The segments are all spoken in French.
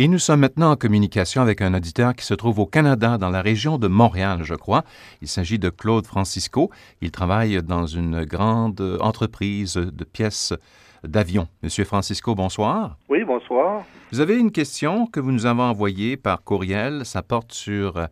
Et nous sommes maintenant en communication avec un auditeur qui se trouve au Canada, dans la région de Montréal, je crois. Il s'agit de Claude Francisco. Il travaille dans une grande entreprise de pièces d'avion. Monsieur Francisco, bonsoir. Oui, bonsoir. Vous avez une question que vous nous avez envoyée par courriel. Ça porte sur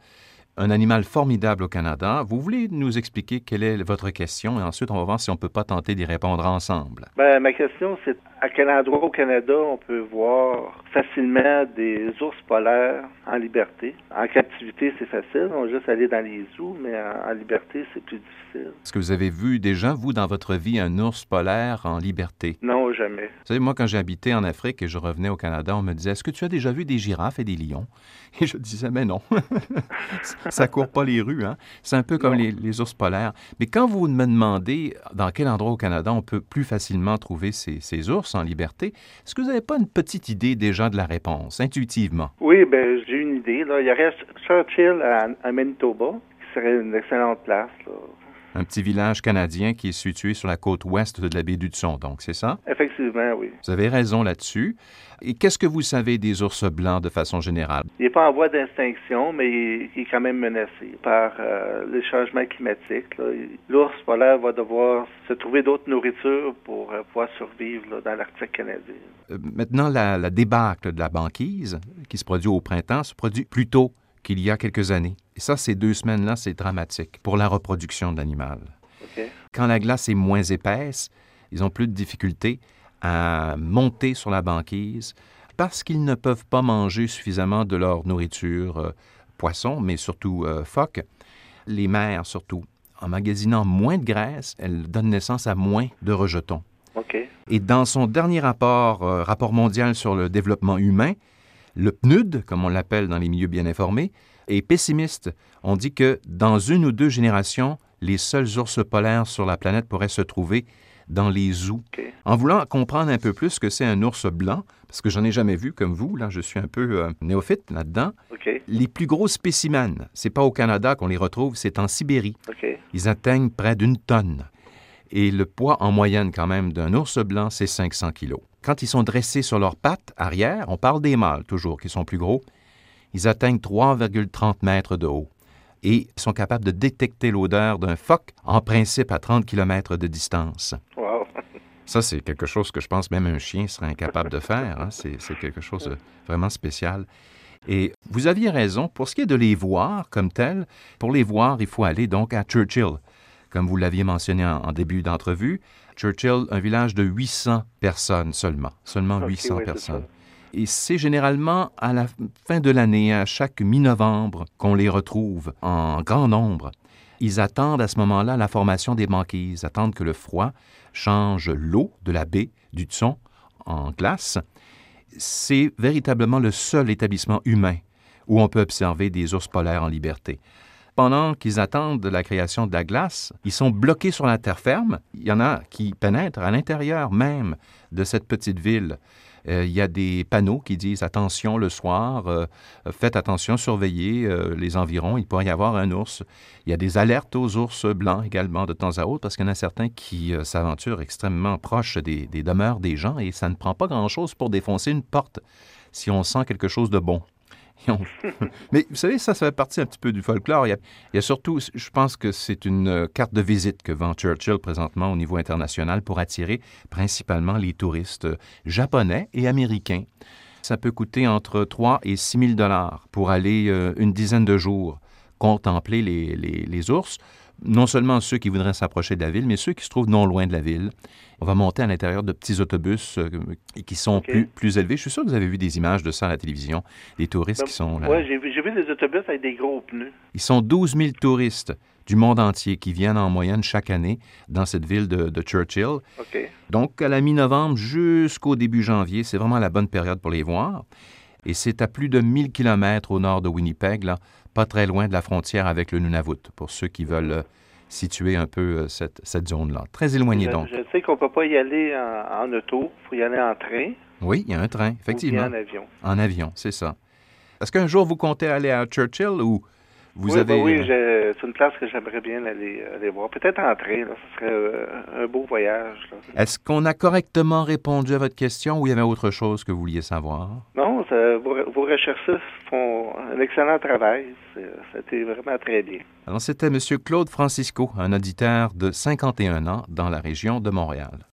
un animal formidable au Canada. Vous voulez nous expliquer quelle est votre question et ensuite on va voir si on ne peut pas tenter d'y répondre ensemble. Ben, ma question, c'est à quel endroit au Canada on peut voir facilement des ours polaires en liberté? En captivité, c'est facile. On va juste aller dans les zoos, mais en, liberté, c'est plus difficile. Est-ce que vous avez vu déjà, vous, dans votre vie, un ours polaire en liberté? Non, jamais. Vous savez, moi, quand j'habitais en Afrique et je revenais au Canada, on me disait, est-ce que tu as déjà vu des girafes et des lions? Et je disais, mais non. ça court pas les rues, hein? C'est un peu comme les, ours polaires. Mais quand vous me demandez dans quel endroit au Canada on peut plus facilement trouver ces, ces ours en liberté, est-ce que vous n'avez pas une petite idée déjà de la réponse, intuitivement? Oui, ben j'ai une idée. Là. Il y aurait Churchill à, à Manitoba, qui serait une excellente place. Là un petit village canadien qui est situé sur la côte ouest de la baie d'Hudson, donc, c'est ça? Effectivement, oui. Vous avez raison là-dessus. Et qu'est-ce que vous savez des ours blancs de façon générale? Il n'est pas en voie d'extinction, mais il est quand même menacé par euh, les changements climatiques. L'ours polaire va devoir se trouver d'autres nourritures pour euh, pouvoir survivre dans l'Arctique canadien. Euh, maintenant, la, la débâcle de la banquise qui se produit au printemps se produit plus tôt qu'il y a quelques années. Et ça, ces deux semaines-là, c'est dramatique pour la reproduction de l'animal. Quand la glace est moins épaisse, ils ont plus de difficultés à monter sur la banquise parce qu'ils ne peuvent pas manger suffisamment de leur nourriture, euh, poisson, mais surtout euh, phoques. Les mères, surtout, en magasinant moins de graisse, elles donnent naissance à moins de rejetons. Et dans son dernier rapport, euh, rapport mondial sur le développement humain, le PNUD, comme on l'appelle dans les milieux bien informés, est pessimiste. On dit que dans une ou deux générations, les seuls ours polaires sur la planète pourraient se trouver dans les zoos. En voulant comprendre un peu plus ce que c'est un ours blanc, parce que j'en ai jamais vu comme vous, là je suis un peu euh, néophyte là-dedans, les plus gros spécimens, c'est pas au Canada qu'on les retrouve, c'est en Sibérie. Ils atteignent près d'une tonne. Et le poids en moyenne quand même d'un ours blanc, c'est 500 kilos. Quand ils sont dressés sur leurs pattes arrière, on parle des mâles toujours, qui sont plus gros, ils atteignent 3,30 mètres de haut et sont capables de détecter l'odeur d'un phoque en principe à 30 km de distance. Ça, c'est quelque chose que je pense même un chien serait incapable de faire. Hein. C'est quelque chose de vraiment spécial. Et vous aviez raison, pour ce qui est de les voir comme tels, pour les voir, il faut aller donc à Churchill, comme vous l'aviez mentionné en début d'entrevue. Churchill, un village de 800 personnes seulement, seulement 800 personnes. Et c'est généralement à la fin de l'année, à chaque mi-novembre, qu'on les retrouve en grand nombre. Ils attendent à ce moment-là la formation des banquises, attendent que le froid change l'eau de la baie du Tson en glace. C'est véritablement le seul établissement humain où on peut observer des ours polaires en liberté pendant qu'ils attendent la création de la glace, ils sont bloqués sur la terre ferme. Il y en a qui pénètrent à l'intérieur même de cette petite ville. Euh, il y a des panneaux qui disent attention le soir, euh, faites attention, surveillez euh, les environs, il pourrait y avoir un ours. Il y a des alertes aux ours blancs également de temps à autre parce qu'il y en a certains qui s'aventurent extrêmement proches des, des demeures des gens et ça ne prend pas grand-chose pour défoncer une porte si on sent quelque chose de bon. Mais vous savez, ça, fait partie un petit peu du folklore. Il y a, surtout, je pense que c'est une euh, carte de visite que vend Churchill présentement au niveau international pour attirer principalement les touristes euh, japonais et américains. Ça peut coûter entre 3 et 6 000 dollars pour aller euh, une dizaine de jours contempler les, les ours non seulement ceux qui voudraient s'approcher de la ville, mais ceux qui se trouvent non loin de la ville. On va monter à l'intérieur de petits autobus euh, qui sont plus, plus élevés. Je suis sûr que vous avez vu des images de ça à la télévision, des touristes ben, qui sont là. Oui, j'ai vu, des autobus avec des gros pneus. Ils sont 12 000 touristes du monde entier qui viennent en moyenne chaque année dans cette ville de, Churchill. Donc, à la mi-novembre jusqu'au début janvier, c'est vraiment la bonne période pour les voir. Et c'est à plus de 1000 kilomètres au nord de Winnipeg, là, pas très loin de la frontière avec le Nunavut, pour ceux qui veulent euh, situer un peu euh, cette, cette zone-là. Très éloigné donc. Je sais qu'on ne peut pas y aller en, auto, il faut y aller en train. Oui, il y a un train, effectivement. en avion. En avion, c'est ça. Est-ce qu'un jour vous comptez aller à Churchill ou vous oui, avez... Ben oui, c'est une place que j'aimerais bien aller, aller voir. Peut-être en train, ce serait euh, un beau voyage. Est-ce qu'on a correctement répondu à votre question ou il y avait autre chose que vous vouliez savoir? Non, vos, recherchistes font un excellent travail. C'était vraiment très bien. Alors, c'était M. Claude Francisco, un auditeur de 51 ans dans la région de Montréal.